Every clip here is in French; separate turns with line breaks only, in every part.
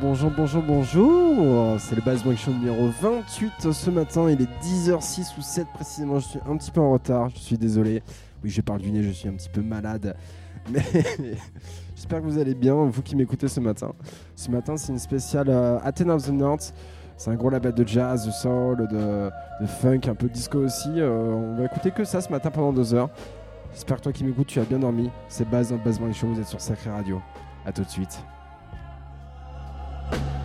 Bonjour, bonjour, bonjour. C'est le Buzz Show numéro 28 ce matin. Il est 10h06 ou 7 précisément. Je suis un petit peu en retard. Je suis désolé. Oui, je parle du nez. Je suis un petit peu malade. Mais j'espère que vous allez bien, vous qui m'écoutez ce matin. Ce matin, c'est une spéciale euh, Athena of the North. C'est un gros label de jazz, de soul, de, funk, un peu de disco aussi. Euh, on va écouter que ça ce matin pendant deux heures. J'espère que toi qui m'écoutes, tu as bien dormi. C'est Baz dans le Show. Vous êtes sur Sacré Radio. A tout de suite.
Woo!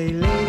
say later.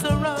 what's around.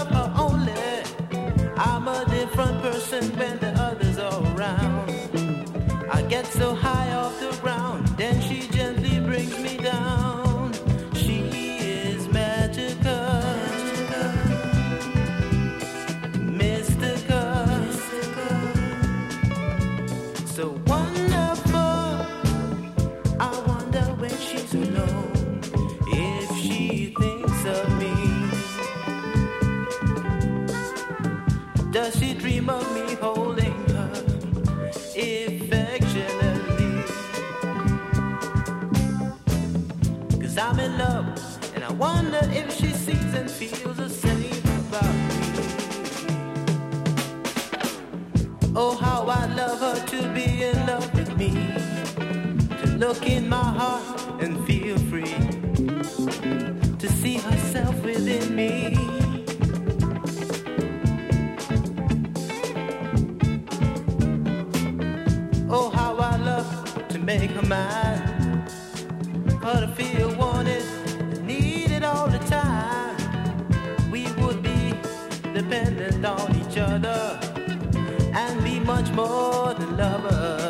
love her to be in love with me. To look in my heart and feel free. To see herself within me. Oh, how I love to make her mine. Her to feel wanted, needed all the time. We would be dependent on each other much more than lovers.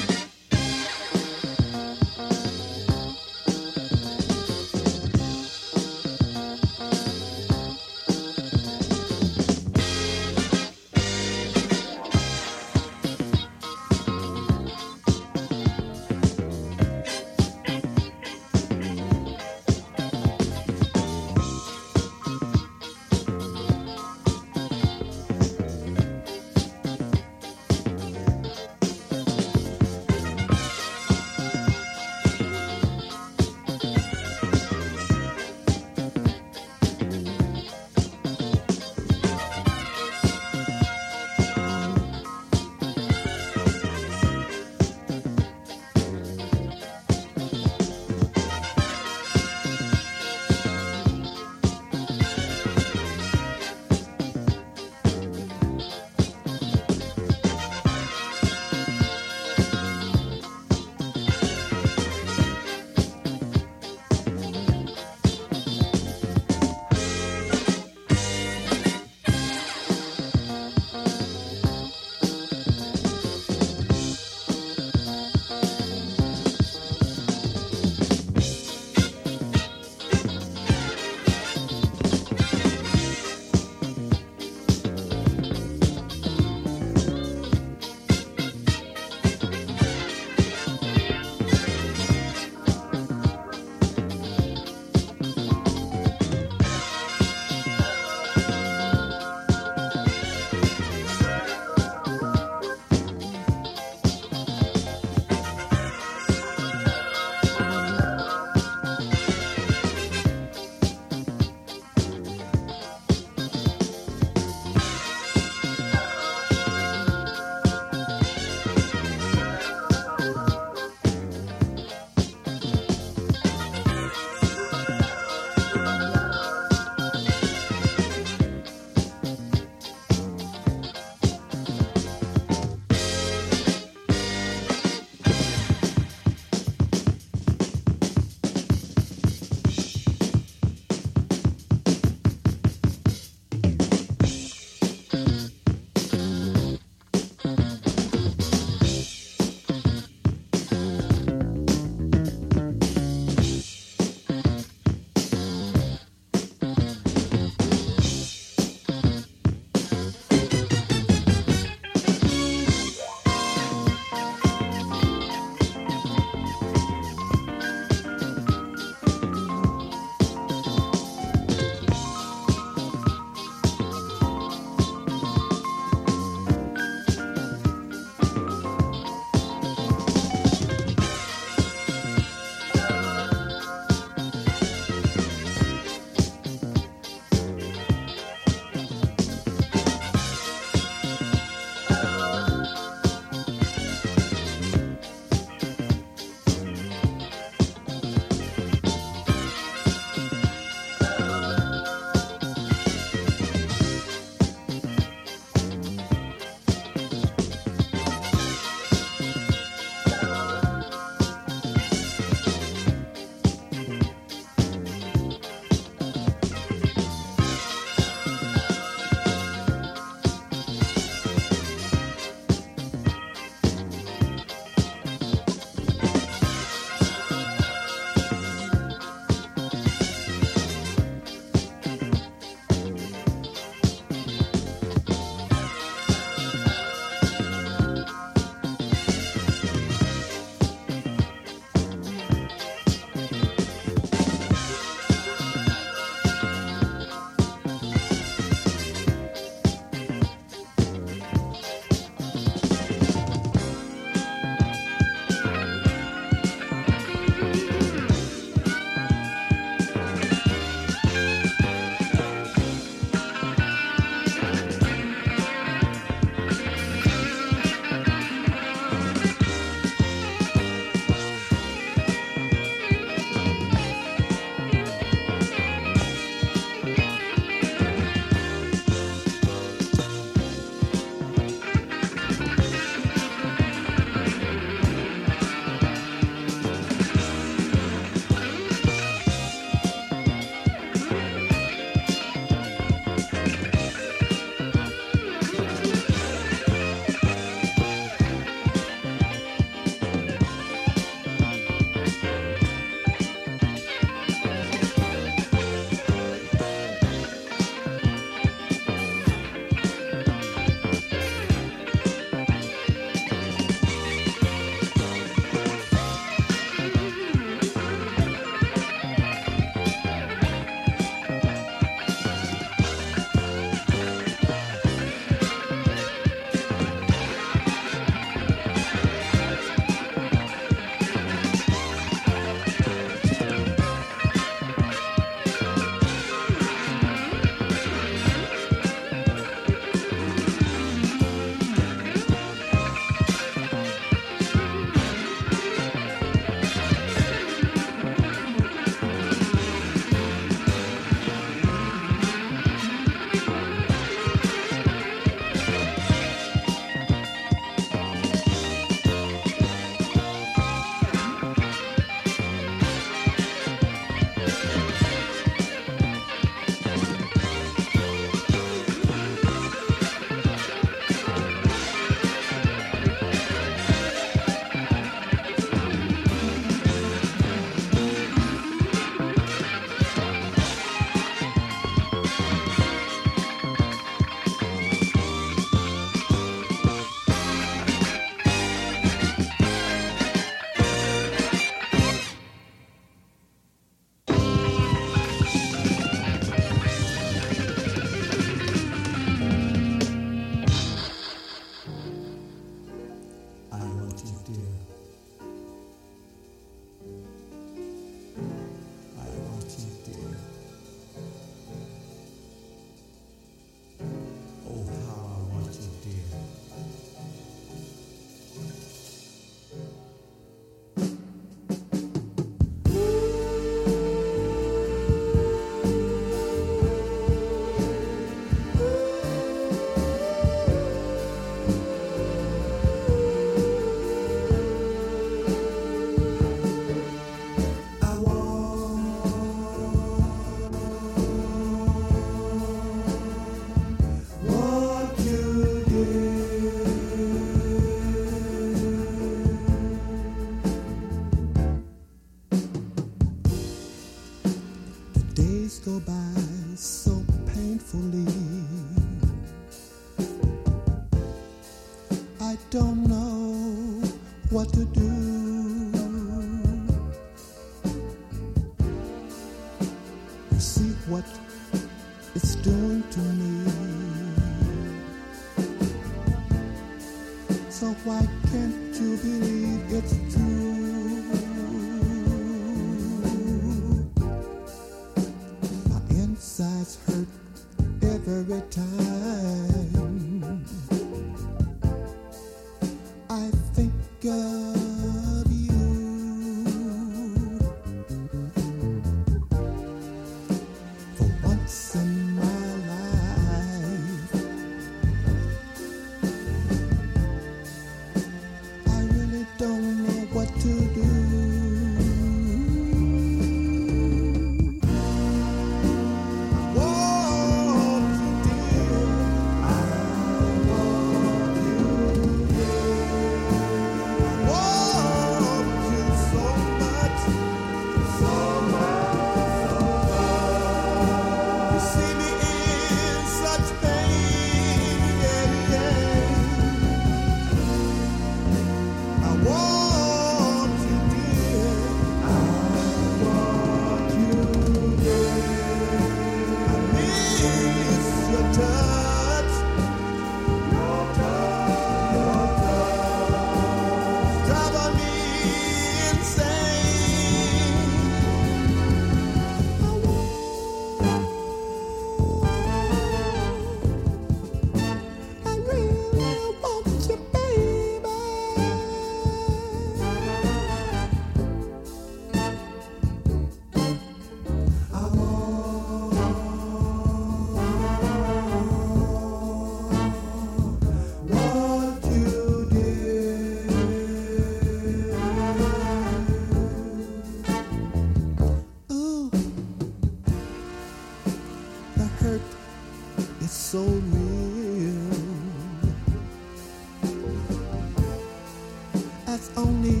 lonely.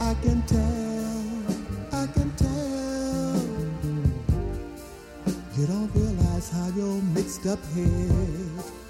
I
can
tell, I
can
tell. You don't realize how you're mixed up
here.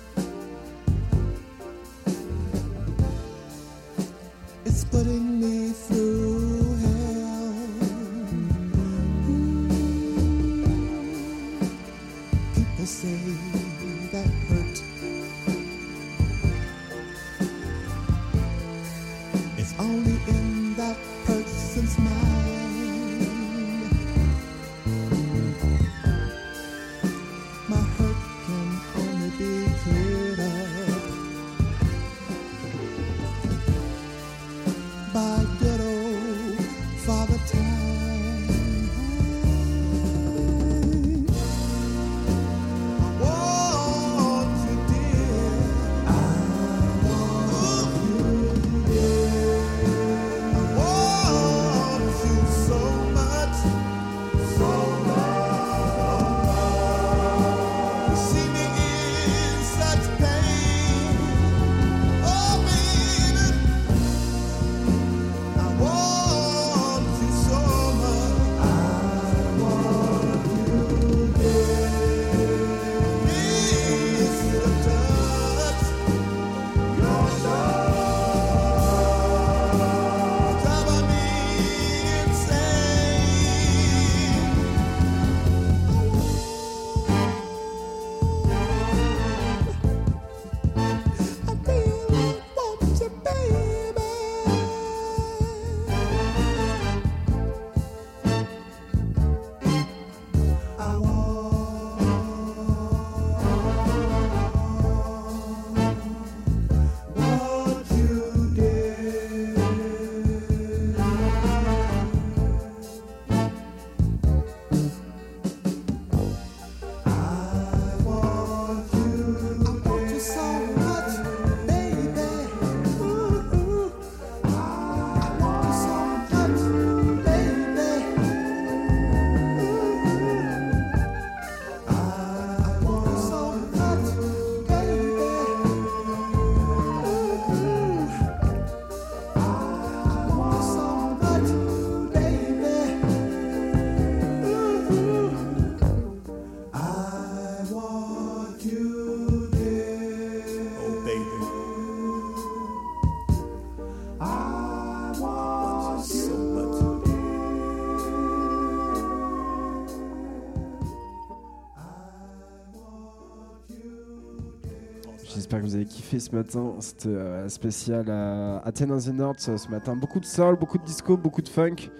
Ce matin. C'était euh, spécial à Athens in the North ce matin. Beaucoup de soul, beaucoup de disco, beaucoup de funk.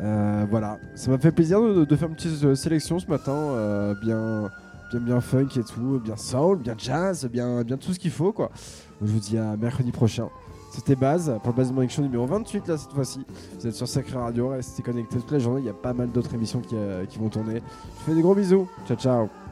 Euh, voilà, ça m'a fait plaisir de, faire une petite euh, sélection ce matin, euh, bien, bien, bien funk et tout, bien soul, bien jazz, bien, bien tout ce qu'il faut quoi. Je vous dis à mercredi prochain. C'était Baz pour le Baz Morning numéro 28 là cette fois-ci. Vous êtes sur Sacré Radio, restez connectés toute la journée. Il y a pas mal d'autres émissions qui, euh, qui vont tourner. Je vous fais des gros bisous. Ciao ciao.